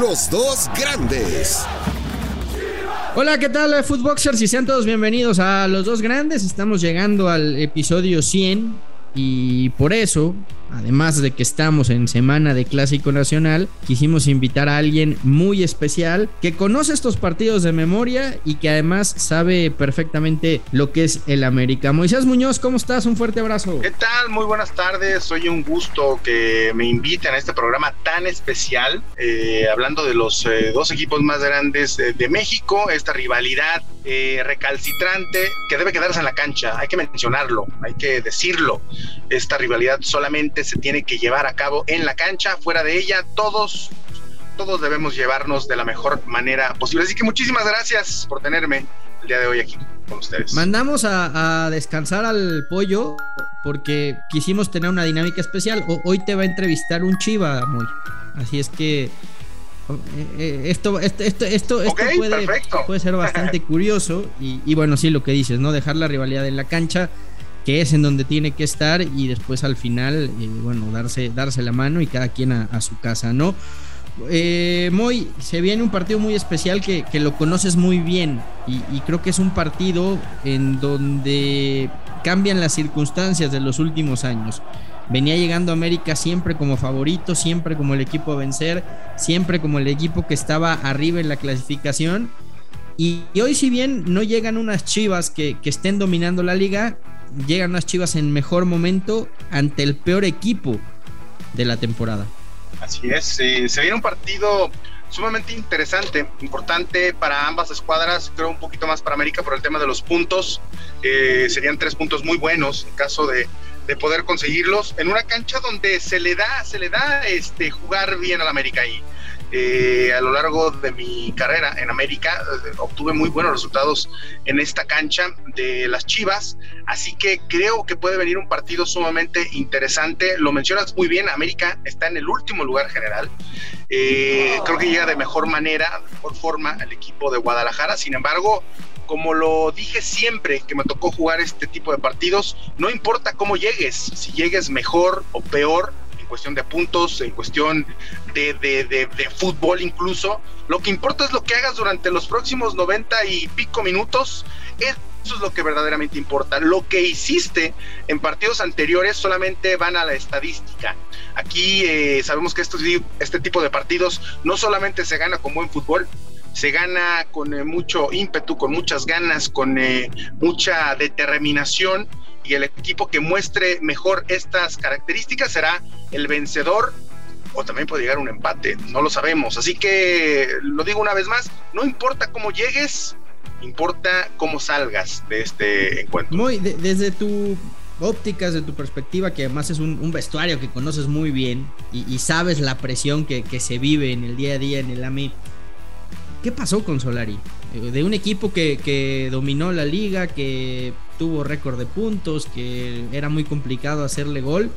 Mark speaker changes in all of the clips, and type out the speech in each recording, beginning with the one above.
Speaker 1: Los dos grandes.
Speaker 2: Hola, ¿qué tal, Footboxers? Y sean todos bienvenidos a Los Dos Grandes. Estamos llegando al episodio 100 y por eso además de que estamos en semana de Clásico Nacional, quisimos invitar a alguien muy especial que conoce estos partidos de memoria y que además sabe perfectamente lo que es el América. Moisés Muñoz, ¿cómo estás? Un fuerte abrazo.
Speaker 3: ¿Qué tal? Muy buenas tardes. Soy un gusto que me inviten a este programa tan especial, eh, hablando de los eh, dos equipos más grandes eh, de México, esta rivalidad recalcitrante que debe quedarse en la cancha. Hay que mencionarlo, hay que decirlo. Esta rivalidad solamente se tiene que llevar a cabo en la cancha, fuera de ella, todos, todos debemos llevarnos de la mejor manera posible. Así que muchísimas gracias por tenerme el día de hoy aquí con ustedes.
Speaker 2: Mandamos a, descansar al pollo porque quisimos tener una dinámica especial. hoy te va a entrevistar un chiva, muy. Así es que eh, eh, esto, esto, esto, esto, puede, puede, ser bastante curioso y, y, bueno, sí, lo que dices, ¿no? Dejar la rivalidad en la cancha que es en donde tiene que estar y después al final, eh, bueno, darse, darse la mano y cada quien a, su casa, ¿no? Eh, Moy, se viene un partido muy especial que, lo conoces muy bien y, creo que es un partido en donde cambian las circunstancias de los últimos años. Venía llegando a América siempre como favorito, siempre como el equipo a vencer, siempre como el equipo que estaba arriba en la clasificación. Y, hoy si bien no llegan unas chivas que, que estén dominando la liga, llegan las Chivas en mejor momento ante el peor equipo de la temporada.
Speaker 3: Así es, se viene un partido sumamente interesante, importante para ambas escuadras, creo un poquito más para América por el tema de los puntos, eh, serían tres puntos muy buenos en caso de, de, poder conseguirlos en una cancha donde se le da, se le da este jugar bien al América ahí. Eh, a lo largo de mi carrera en América eh, obtuve muy buenos resultados en esta cancha de las Chivas, así que creo que puede venir un partido sumamente interesante. Lo mencionas muy bien, América está en el último lugar general. Eh, creo que llega de mejor manera, de mejor forma al equipo de Guadalajara. Sin embargo, como lo dije siempre que me tocó jugar este tipo de partidos, no importa cómo llegues, si llegues mejor o peor, cuestión de puntos, en cuestión de, de, fútbol incluso. Lo que importa es lo que hagas durante los próximos 90 y pico minutos. Eso es lo que verdaderamente importa. Lo que hiciste en partidos anteriores solamente van a la estadística. Aquí eh, sabemos que este tipo de partidos no solamente se gana con buen fútbol, se gana con eh, mucho ímpetu, con muchas ganas, con eh, mucha determinación y el equipo que muestre mejor estas características será el vencedor o también puede llegar un empate, no lo sabemos. Así que lo digo una vez más, no importa cómo llegues, importa cómo salgas de este encuentro.
Speaker 2: Muy, desde tu óptica, desde tu perspectiva, que además es un, vestuario que conoces muy bien y, sabes la presión que, se vive en el día a día en el AMI, ¿qué pasó con Solari? De un equipo que, que dominó la liga, que tuvo récord de puntos, que era muy complicado hacerle gol.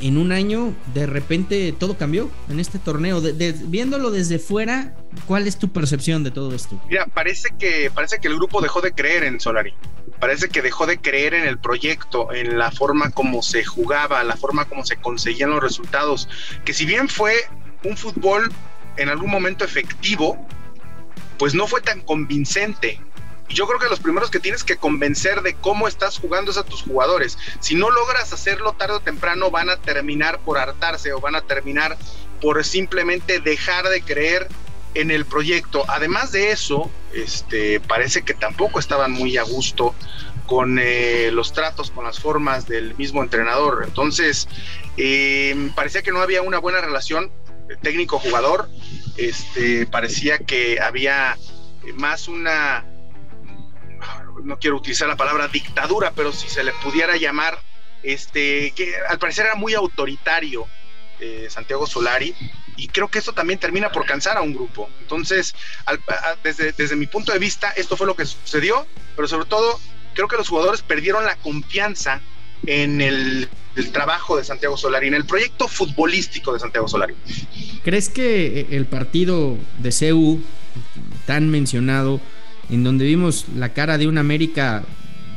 Speaker 2: En un año, de repente, todo cambió en este torneo. viéndolo desde fuera, ¿cuál es tu percepción de todo esto?
Speaker 3: Mira, parece que, parece que el grupo dejó de creer en Solari. Parece que dejó de creer en el proyecto, en la forma como se jugaba, la forma como se conseguían los resultados. Que si bien fue un fútbol en algún momento efectivo, pues no fue tan convincente yo creo que los primeros que tienes que convencer de cómo estás jugando es a tus jugadores. Si no logras hacerlo tarde o temprano, van a terminar por hartarse o van a terminar por simplemente dejar de creer en el proyecto. Además de eso, este, parece que tampoco estaban muy a gusto con eh, los tratos, con las formas del mismo entrenador. Entonces, eh, parecía que no había una buena relación técnico-jugador. Este, parecía que había más una no quiero utilizar la palabra dictadura, pero si se le pudiera llamar, este, que al parecer era muy autoritario eh, Santiago Solari, y creo que esto también termina por cansar a un grupo. Entonces, desde, desde mi punto de vista, esto fue lo que sucedió, pero sobre todo, creo que los jugadores perdieron la confianza en el, trabajo de Santiago Solari, en el proyecto futbolístico de Santiago Solari.
Speaker 2: ¿Crees que el partido de CEU, tan mencionado, en donde vimos la cara de un América,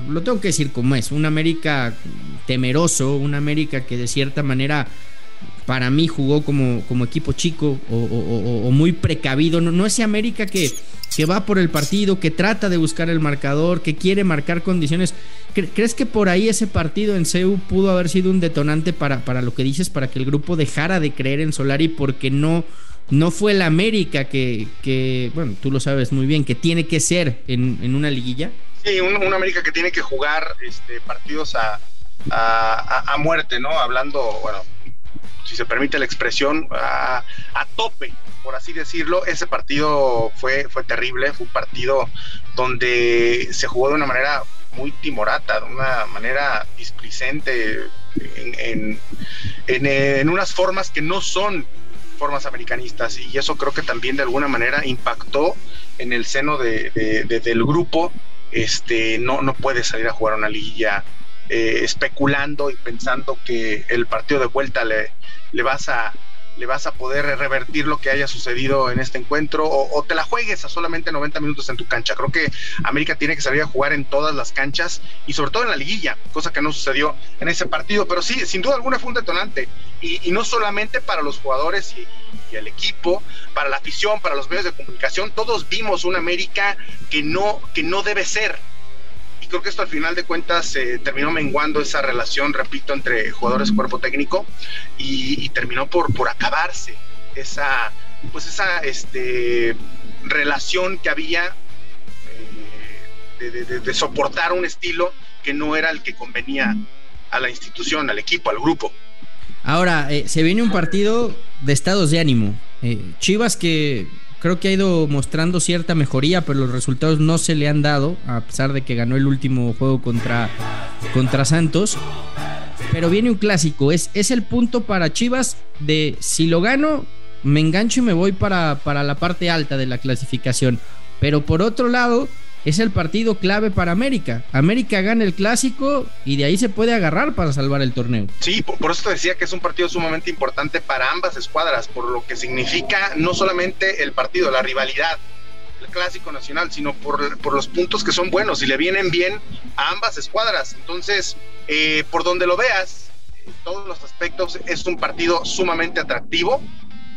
Speaker 2: lo tengo que decir como es, un América temeroso, un América que de cierta manera para mí jugó como, como equipo chico o, muy precavido. No, no ese América que, que va por el partido, que trata de buscar el marcador, que quiere marcar condiciones. ¿Crees que por ahí ese partido en CEU pudo haber sido un detonante para, para lo que dices, para que el grupo dejara de creer en Solari porque no, no fue el América que, que, bueno, tú lo sabes muy bien, que tiene que ser en, en una liguilla?
Speaker 3: Sí, un, América que tiene que jugar este, partidos a, a, a, muerte, ¿no? Hablando, bueno, si se permite la expresión, a, a tope, por así decirlo. Ese partido fue, fue terrible, fue un partido donde se jugó de una manera muy timorata, de una manera displicente, en, en, en, unas formas que no son formas americanistas y eso creo que también de alguna manera impactó en el seno de, del grupo. Este, no, no puede salir a jugar una liguilla eh, especulando y pensando que el partido de vuelta le, le vas a le vas a poder revertir lo que haya sucedido en este encuentro o, te la juegues a solamente 90 minutos en tu cancha. Creo que América tiene que salir a jugar en todas las canchas y sobre todo en la liguilla, cosa que no sucedió en ese partido, pero sí, sin duda alguna fue un detonante. Y, no solamente para los jugadores y, y, el equipo, para la afición, para los medios de comunicación, todos vimos una América que no, que no debe ser y creo que esto al final de cuentas se terminó menguando esa relación, repito, entre jugadores cuerpo técnico y, terminó por, por acabarse esa, pues esa este, relación que había eh, de, soportar un estilo que no era el que convenía a la institución, al equipo, al grupo.
Speaker 2: Ahora, eh, se viene un partido de estados de ánimo. Eh, Chivas que creo que ha ido mostrando cierta mejoría, pero los resultados no se le han dado, a pesar de que ganó el último juego contra, contra Santos. Pero viene un clásico, es, es el punto para Chivas de si lo gano, me engancho y me voy para, para la parte alta de la clasificación. Pero por otro lado, es el partido clave para América. América gana el clásico y de ahí se puede agarrar para salvar el torneo.
Speaker 3: Sí, por, eso te decía que es un partido sumamente importante para ambas escuadras, por lo que significa no solamente el partido, la rivalidad, el clásico nacional, sino por, los puntos que son buenos y le vienen bien a ambas escuadras. Entonces, eh, por donde lo veas, en todos los aspectos, es un partido sumamente atractivo.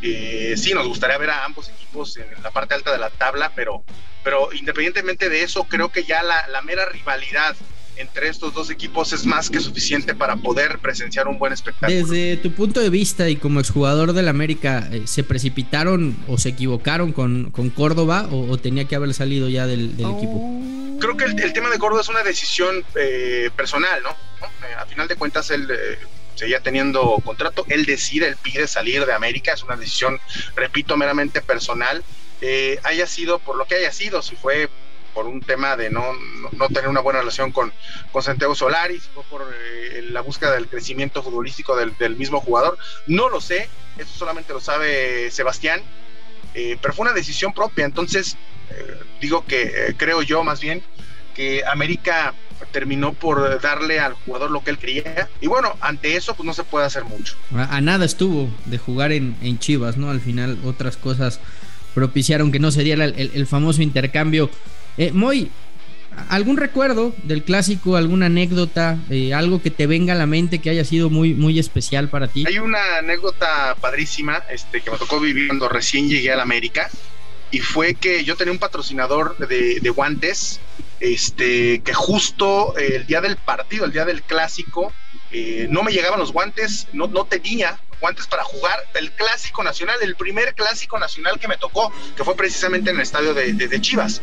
Speaker 3: Eh, sí, nos gustaría ver a ambos equipos en la parte alta de la tabla, pero pero independientemente de eso, creo que ya la, mera rivalidad entre estos dos equipos es más que suficiente para poder presenciar un buen espectáculo.
Speaker 2: Desde tu punto de vista y como exjugador del América, eh, ¿se precipitaron o se equivocaron con, con Córdoba o, tenía que haber salido ya del, equipo?
Speaker 3: Creo que el, tema de Córdoba es una decisión eh, personal, ¿no? Eh, a final de cuentas, él seguía teniendo contrato, él decide, él pide salir de América, es una decisión, repito, meramente personal eh, haya sido por lo que haya sido, si fue por un tema de no, no, tener una buena relación con, con Santiago Solari, si fue por eh, la búsqueda del crecimiento futbolístico del, mismo jugador, no lo sé, eso solamente lo sabe Sebastián, eh, pero fue una decisión propia, entonces digo que creo yo más bien que América terminó por darle al jugador lo que él quería. Y bueno, ante eso, pues no se puede hacer mucho.
Speaker 2: A, nada estuvo de jugar en, en, Chivas, ¿no? Al final, otras cosas propiciaron que no se diera el, famoso intercambio. Eh, Moy, ¿algún recuerdo del clásico, alguna anécdota, eh, algo que te venga a la mente que haya sido muy, muy especial para ti?
Speaker 3: Hay una anécdota padrísima este, que me tocó vivir cuando recién llegué a la América y fue que yo tenía un patrocinador de, de guantes este, que justo el día del partido, el día del clásico, eh, no me llegaban los guantes, no, no tenía guantes para jugar el clásico nacional, el primer clásico nacional que me tocó, que fue precisamente en el estadio de, Chivas.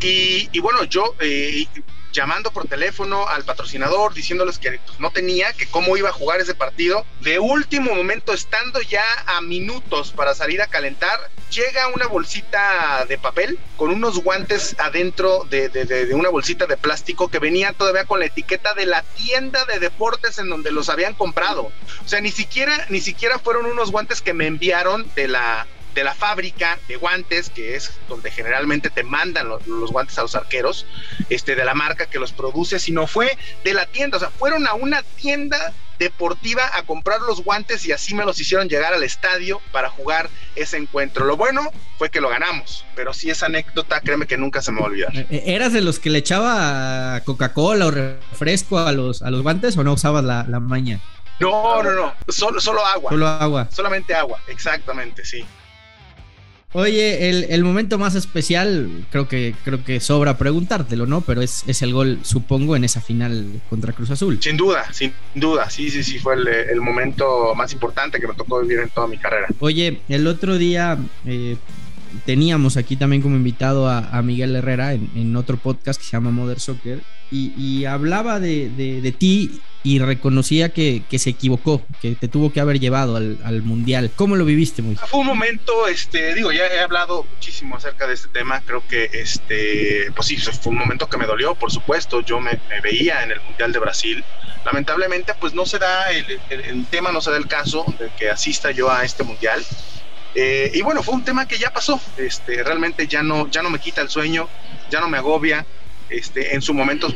Speaker 3: Y, bueno, yo eh, llamando por teléfono al patrocinador, diciéndoles que pues, no tenía, que cómo iba a jugar ese partido. De último momento, estando ya a minutos para salir a calentar, llega una bolsita de papel con unos guantes adentro de, de, una bolsita de plástico que venía todavía con la etiqueta de la tienda de deportes en donde los habían comprado. O sea, ni siquiera, ni siquiera fueron unos guantes que me enviaron de la de la fábrica de guantes, que es donde generalmente te mandan los, guantes a los arqueros, este, de la marca que los produce, sino fue de la tienda, o sea, fueron a una tienda deportiva a comprar los guantes y así me los hicieron llegar al estadio para jugar ese encuentro. Lo bueno fue que lo ganamos, pero sí esa anécdota, créeme que nunca se me va a olvidar. Eh,
Speaker 2: eh, ¿Eras de los que le echaba Coca-Cola o refresco a los, a los guantes o no usabas la, la maña?
Speaker 3: No, no, no, solo, solo agua.
Speaker 2: Solo agua.
Speaker 3: Solamente agua, exactamente, sí.
Speaker 2: Oye, el, momento más especial, creo que, creo que sobra preguntártelo, ¿no? Pero es, es, el gol, supongo, en esa final contra Cruz Azul.
Speaker 3: Sin duda, sin duda. Sí, sí, sí, fue el, momento más importante que me tocó vivir en toda mi carrera.
Speaker 2: Oye, el otro día eh, teníamos aquí también como invitado a, Miguel Herrera en, otro podcast que se llama Mother Soccer y, hablaba de, ti y reconocía que, se equivocó, que te tuvo que haber llevado al, Mundial. ¿Cómo lo viviste, muy?
Speaker 3: Fue un momento, este, digo, ya he hablado muchísimo acerca de este tema, creo que, este, pues sí, fue un momento que me dolió, por supuesto, yo me, veía en el Mundial de Brasil, lamentablemente, pues no se da el, el tema, no se da el caso de que asista yo a este Mundial. Eh, y bueno, fue un tema que ya pasó, este, realmente ya no, ya no me quita el sueño, ya no me agobia, este, en su momento,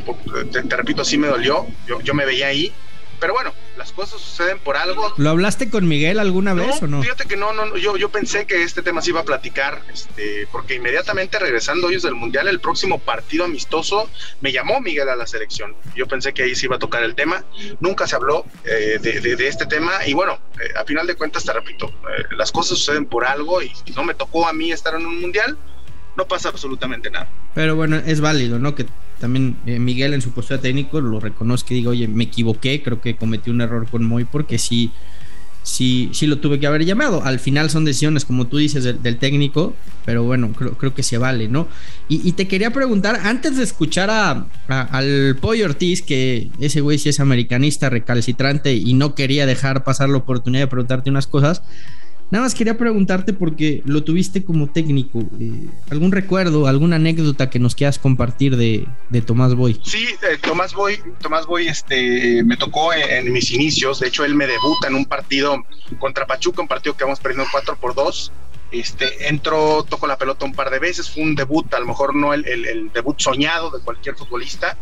Speaker 3: te, repito, sí me dolió, yo, yo me veía ahí, pero bueno, las cosas suceden por algo.
Speaker 2: ¿Lo hablaste con Miguel alguna vez o no?
Speaker 3: Fíjate que no, no, yo, yo pensé que este tema se iba a platicar, este, porque inmediatamente regresando ellos del Mundial, el próximo partido amistoso, me llamó Miguel a la selección. Yo pensé que ahí se iba a tocar el tema. Nunca se habló eh, de, este tema y bueno, eh, a final de cuentas, te repito, eh, las cosas suceden por algo y no me tocó a mí estar en un Mundial no pasa absolutamente nada.
Speaker 2: Pero bueno, es válido, ¿no? Que también eh, Miguel en su postura técnico lo reconozca y diga, oye, me equivoqué, creo que cometí un error con Moy porque sí, sí, sí lo tuve que haber llamado. Al final son decisiones, como tú dices, del, técnico, pero bueno, creo, creo, que se vale, ¿no? Y, te quería preguntar, antes de escuchar a, al Pollo Ortiz, que ese güey sí es americanista, recalcitrante y no quería dejar pasar la oportunidad de preguntarte unas cosas, Nada más quería preguntarte porque lo tuviste como técnico. Eh, ¿Algún recuerdo, alguna anécdota que nos quieras compartir de, Tomás Boy?
Speaker 3: Sí, eh, Tomás Boy, Tomás Boy este, me tocó en, mis inicios. De hecho, él me debuta en un partido contra Pachuca, un partido que vamos perdiendo 4 por 2. Este, entró, tocó la pelota un par de veces, fue un debut, a lo mejor no el, el debut soñado de cualquier futbolista.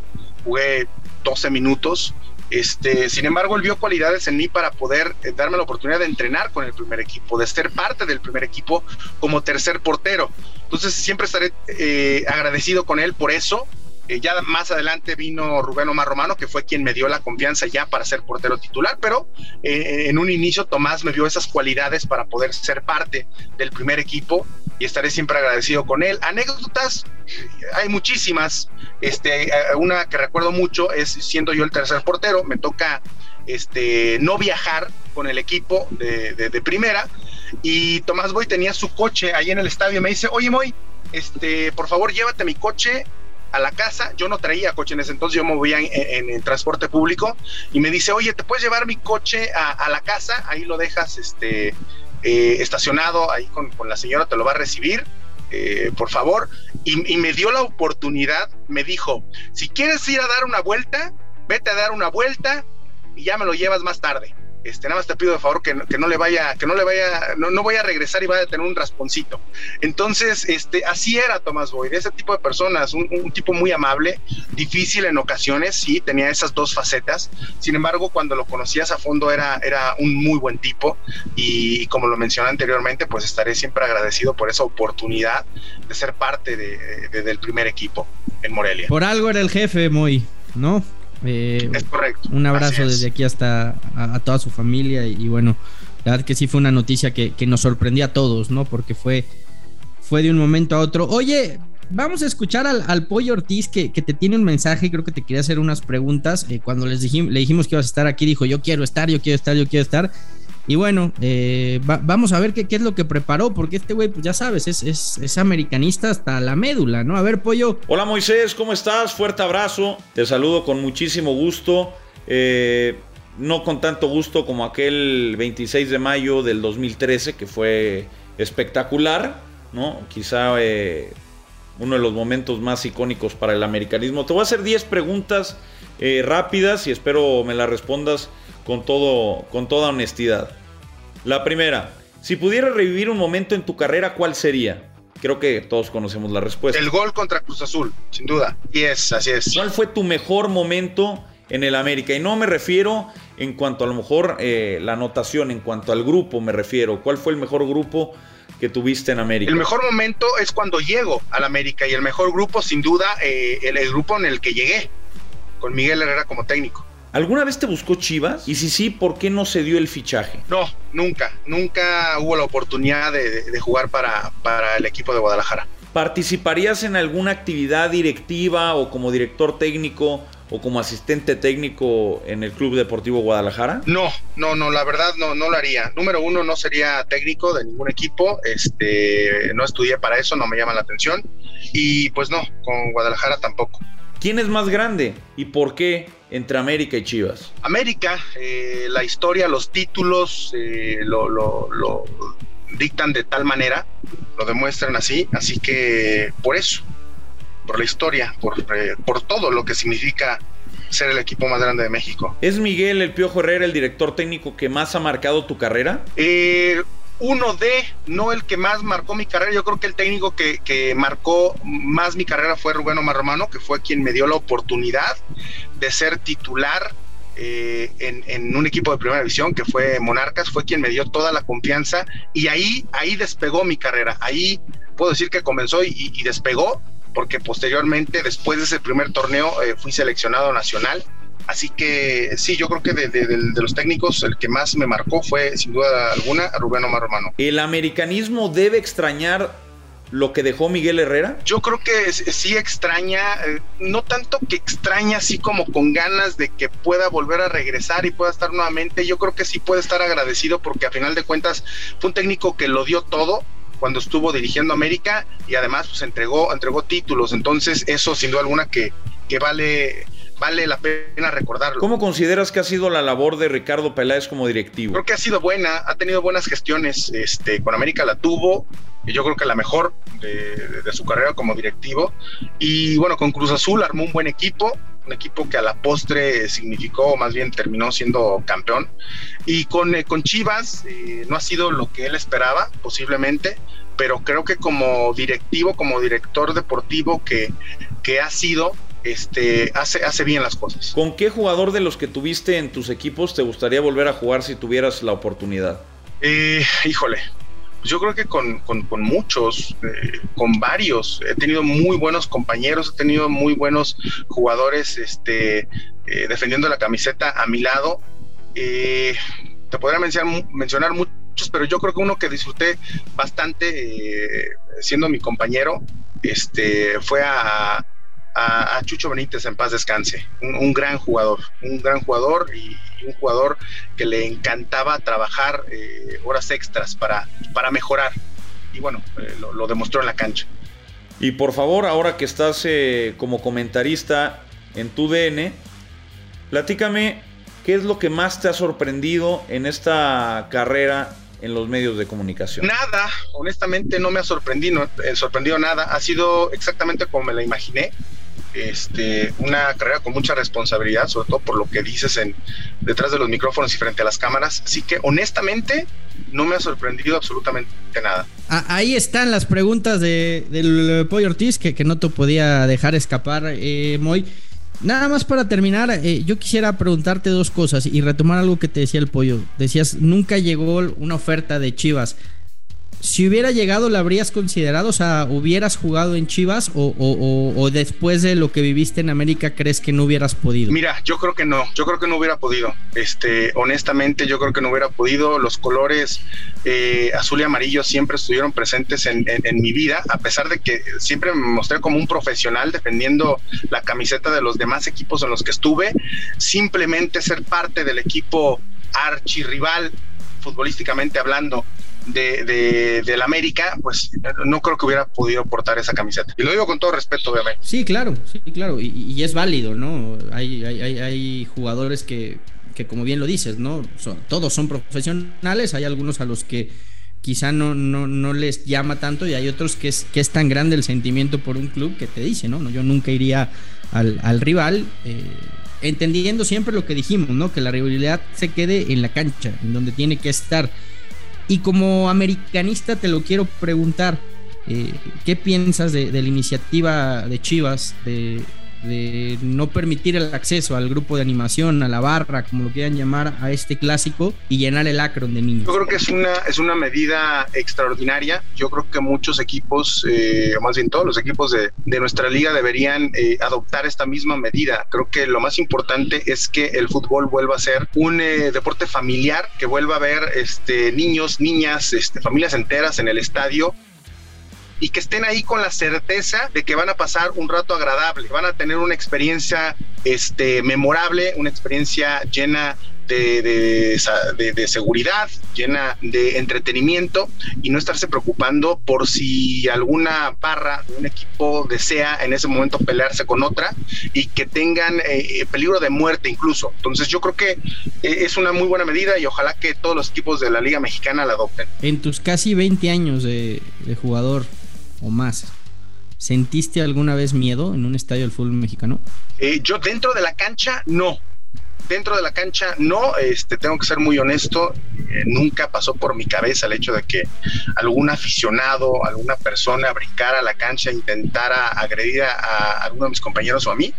Speaker 3: Jugué 12 minutos, este, sin embargo, él vio cualidades en mí para poder eh, darme la oportunidad de entrenar con el primer equipo, de ser parte del primer equipo como tercer portero. Entonces, siempre estaré eh, agradecido con él por eso eh, ya más adelante vino Rubén Omar Romano, que fue quien me dio la confianza ya para ser portero titular, pero eh, en un inicio Tomás me dio esas cualidades para poder ser parte del primer equipo y estaré siempre agradecido con él. Anécdotas, eh, hay muchísimas. Este, una que recuerdo mucho es siendo yo el tercer portero, me toca este, no viajar con el equipo de, primera y Tomás Boy tenía su coche ahí en el estadio me dice, oye Moy, este, por favor llévate mi coche a la casa, yo no traía coche en ese entonces, yo me movía en, en, transporte público y me dice, oye, ¿te puedes llevar mi coche a, la casa? Ahí lo dejas este, eh, estacionado, ahí con, la señora te lo va a recibir. Eh, por favor, y, me dio la oportunidad, me dijo, si quieres ir a dar una vuelta, vete a dar una vuelta y ya me lo llevas más tarde. Este, nada más te pido de favor que, no le vaya, que no le vaya, no, no voy a regresar y vaya a tener un rasponcito. Entonces, este, así era Tomás Boyd, ese tipo de personas, un, tipo muy amable, difícil en ocasiones, sí, tenía esas dos facetas. Sin embargo, cuando lo conocías a fondo era, era un muy buen tipo y, como lo mencioné anteriormente, pues estaré siempre agradecido por esa oportunidad de ser parte del primer equipo en Morelia.
Speaker 2: Por algo era el jefe, muy, ¿no?
Speaker 3: Eh, es correcto.
Speaker 2: Un abrazo desde aquí hasta a, toda su familia y, bueno, la verdad que sí fue una noticia que, nos sorprendió a todos, ¿no? Porque fue, fue de un momento a otro. Oye, vamos a escuchar al, Pollo Ortiz que, te tiene un mensaje y creo que te quería hacer unas preguntas. Eh, cuando les dijimos, le dijimos que ibas a estar aquí, dijo, yo quiero estar, yo quiero estar, yo quiero estar. Y bueno, eh, vamos a ver qué, qué, es lo que preparó, porque este güey, pues ya sabes, es, americanista hasta la médula, ¿no? A ver, pollo.
Speaker 4: Hola Moisés, ¿cómo estás? Fuerte abrazo, te saludo con muchísimo gusto. Eh, no con tanto gusto como aquel 26 de mayo del 2013, que fue espectacular, ¿no? Quizá eh, uno de los momentos más icónicos para el americanismo. Te voy a hacer 10 preguntas rápidas y espero me las respondas con, todo, con toda honestidad. La primera, si pudieras revivir un momento en tu carrera, ¿cuál sería? Creo que todos conocemos la respuesta.
Speaker 3: El gol contra Cruz Azul, sin duda. Y es, así es.
Speaker 4: ¿Cuál fue tu mejor momento en el América? Y no me refiero en cuanto a lo mejor eh, la anotación, en cuanto al grupo me refiero. ¿Cuál fue el mejor grupo que tuviste en América?
Speaker 3: El mejor momento es cuando llego al América y el mejor grupo, sin duda, eh, el grupo en el que llegué, con Miguel Herrera como técnico.
Speaker 4: ¿Alguna vez te buscó Chivas? Y si sí, ¿por qué no se dio el fichaje?
Speaker 3: No, nunca. Nunca hubo la oportunidad de, jugar para, para el equipo de Guadalajara.
Speaker 4: ¿Participarías en alguna actividad directiva o como director técnico o como asistente técnico en el Club Deportivo Guadalajara?
Speaker 3: No, no, no, la verdad no, no lo haría. Número uno, no sería técnico de ningún equipo. Este, no estudié para eso, no me llama la atención. Y pues no, con Guadalajara tampoco.
Speaker 4: ¿Quién es más grande y por qué entre América y Chivas?
Speaker 3: América, eh, la historia, los títulos, eh, lo, lo, lo dictan de tal manera, lo demuestran así, así que por eso, por la historia, por, eh, por todo lo que significa ser el equipo más grande de México.
Speaker 4: ¿Es Miguel El Piojo Herrera el director técnico que más ha marcado tu carrera?
Speaker 3: Eh, uno de, no el que más marcó mi carrera, yo creo que el técnico que, que marcó más mi carrera fue Rubén Omar Romano, que fue quien me dio la oportunidad de ser titular eh, en, un equipo de primera división que fue Monarcas, fue quien me dio toda la confianza y ahí, ahí despegó mi carrera. Ahí puedo decir que comenzó y, despegó, porque posteriormente, después de ese primer torneo, eh, fui seleccionado nacional. Así que sí, yo creo que de, los técnicos el que más me marcó fue sin duda alguna Rubén Omar Romano.
Speaker 4: ¿El americanismo debe extrañar lo que dejó Miguel Herrera?
Speaker 3: Yo creo que sí extraña, eh, no tanto que extraña así como con ganas de que pueda volver a regresar y pueda estar nuevamente, yo creo que sí puede estar agradecido porque a final de cuentas fue un técnico que lo dio todo cuando estuvo dirigiendo América y además pues entregó, entregó títulos, entonces eso sin duda alguna que, que vale vale la pena recordarlo.
Speaker 4: ¿Cómo consideras que ha sido la labor de Ricardo Peláez como directivo?
Speaker 3: Creo que ha sido buena, ha tenido buenas gestiones, este, con América la tuvo, y yo creo que la mejor de, su carrera como directivo. Y bueno, con Cruz Azul armó un buen equipo, un equipo que a la postre significó, más bien terminó siendo campeón. Y con, eh, con Chivas eh, no ha sido lo que él esperaba, posiblemente, pero creo que como directivo, como director deportivo que, que ha sido, este, hace, hace bien las cosas.
Speaker 4: ¿Con qué jugador de los que tuviste en tus equipos te gustaría volver a jugar si tuvieras la oportunidad?
Speaker 3: Eh, híjole, yo creo que con, con, muchos, eh, con varios. He tenido muy buenos compañeros, he tenido muy buenos jugadores este, eh, defendiendo la camiseta a mi lado. te podría mencionar, mencionar muchos, pero yo creo que uno que disfruté bastante siendo mi compañero este, fue a, a, Chucho Benítez en paz descanse, un, gran jugador, un gran jugador y, un jugador que le encantaba trabajar eh, horas extras para, para mejorar y bueno, eh, lo, demostró en la cancha.
Speaker 4: Y por favor, ahora que estás eh, como comentarista en tu DN, platícame qué es lo que más te ha sorprendido en esta carrera en los medios de comunicación?
Speaker 3: Nada, honestamente no me ha sorprendido, sorprendido nada. Ha sido exactamente como me la imaginé este, una carrera con mucha responsabilidad, sobre todo por lo que dices en, detrás de los micrófonos y frente a las cámaras. Así que honestamente no me ha sorprendido absolutamente nada.
Speaker 2: Ah, ahí están las preguntas de, del Pollo Ortiz que, que, no te podía dejar escapar, eh, Moy. Nada más para terminar, eh, yo quisiera preguntarte dos cosas y retomar algo que te decía el pollo. Decías, nunca llegó una oferta de Chivas si hubiera llegado, ¿la habrías considerado? O sea, ¿hubieras jugado en Chivas o, después de lo que viviste en América crees que no hubieras podido?
Speaker 3: Mira, yo creo que no, yo creo que no hubiera podido. Este, honestamente, yo creo que no hubiera podido. Los colores eh, azul y amarillo siempre estuvieron presentes en, mi vida, a pesar de que siempre me mostré como un profesional defendiendo la camiseta de los demás equipos en los que estuve. Simplemente ser parte del equipo archirrival futbolísticamente hablando de, de, del América, pues no creo que hubiera podido portar esa camiseta. Y lo digo con todo respeto, obviamente.
Speaker 2: Sí, claro, sí, claro. Y, es válido, ¿no? Hay, hay, hay, jugadores que, que, como bien lo dices, ¿no? todos son profesionales, hay algunos a los que quizá no, no, no les llama tanto y hay otros que es, que es tan grande el sentimiento por un club que te dice, ¿no? Yo nunca iría al, al rival. Eh, entendiendo siempre lo que dijimos, ¿no? Que la rivalidad se quede en la cancha, en donde tiene que estar. Y como americanista te lo quiero preguntar, eh, ¿qué piensas de, la iniciativa de Chivas de, de no permitir el acceso al grupo de animación, a la barra, como lo quieran llamar, a este clásico y llenar el Akron de niños?
Speaker 3: Yo creo que es una, es una medida extraordinaria. Yo creo que muchos equipos, eh, más bien todos los equipos de, de nuestra liga deberían eh, adoptar esta misma medida. Creo que lo más importante es que el fútbol vuelva a ser un eh, deporte familiar, que vuelva a ver este, niños, niñas, este, familias enteras en el estadio y que estén ahí con la certeza de que van a pasar un rato agradable, van a tener una experiencia este, memorable, una experiencia llena de, de, seguridad, llena de entretenimiento y no estarse preocupando por si alguna barra de un equipo desea en ese momento pelearse con otra y que tengan eh, peligro de muerte incluso. Entonces yo creo que eh, es una muy buena medida y ojalá que todos los equipos de la Liga Mexicana la adopten.
Speaker 2: En tus casi 20 años de jugador o más, ¿sentiste alguna vez miedo en un estadio del fútbol mexicano?
Speaker 3: Eh, yo dentro de la cancha no, dentro de la cancha no, este, tengo que ser muy honesto, eh, nunca pasó por mi cabeza el hecho de que algún aficionado, alguna persona brincara la cancha e intentara agredir a, a, alguno de mis compañeros o a mí.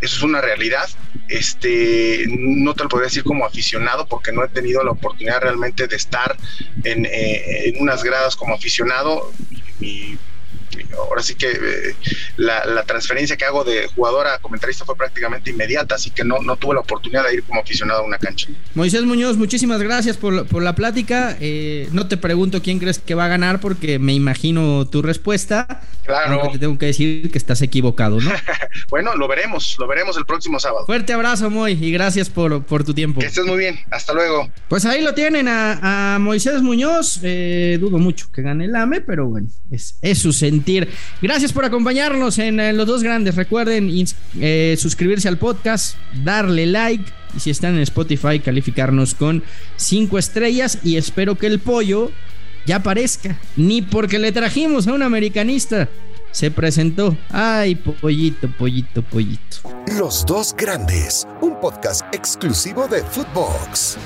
Speaker 3: Eso es una realidad. Este, no te lo podría decir como aficionado porque no he tenido la oportunidad realmente de estar en, eh, en unas gradas como aficionado. Mi ahora sí que eh, la, la, transferencia que hago de jugador a comentarista fue prácticamente inmediata, así que no, no tuve la oportunidad de ir como aficionado a una cancha.
Speaker 2: Moisés Muñoz, muchísimas gracias por, por la plática. Eh, no te pregunto quién crees que va a ganar porque me imagino tu respuesta.
Speaker 3: Claro.
Speaker 2: te tengo que decir que estás equivocado, ¿no?
Speaker 3: bueno, lo veremos, lo veremos el próximo sábado.
Speaker 2: Fuerte abrazo, Moy, y gracias por, por tu tiempo.
Speaker 3: Que estés muy bien, hasta luego.
Speaker 2: Pues ahí lo tienen a, a Moisés Muñoz. Eh, dudo mucho que gane el AME, pero bueno, es, es su Gracias por acompañarnos en, en Los Dos Grandes. Recuerden eh, suscribirse al podcast, darle like y si están en Spotify, calificarnos con 5 estrellas. Y espero que el pollo ya aparezca. Ni porque le trajimos a un americanista. Se presentó. Ay, pollito, pollito, pollito.
Speaker 1: Los Dos Grandes, un podcast exclusivo de Footbox.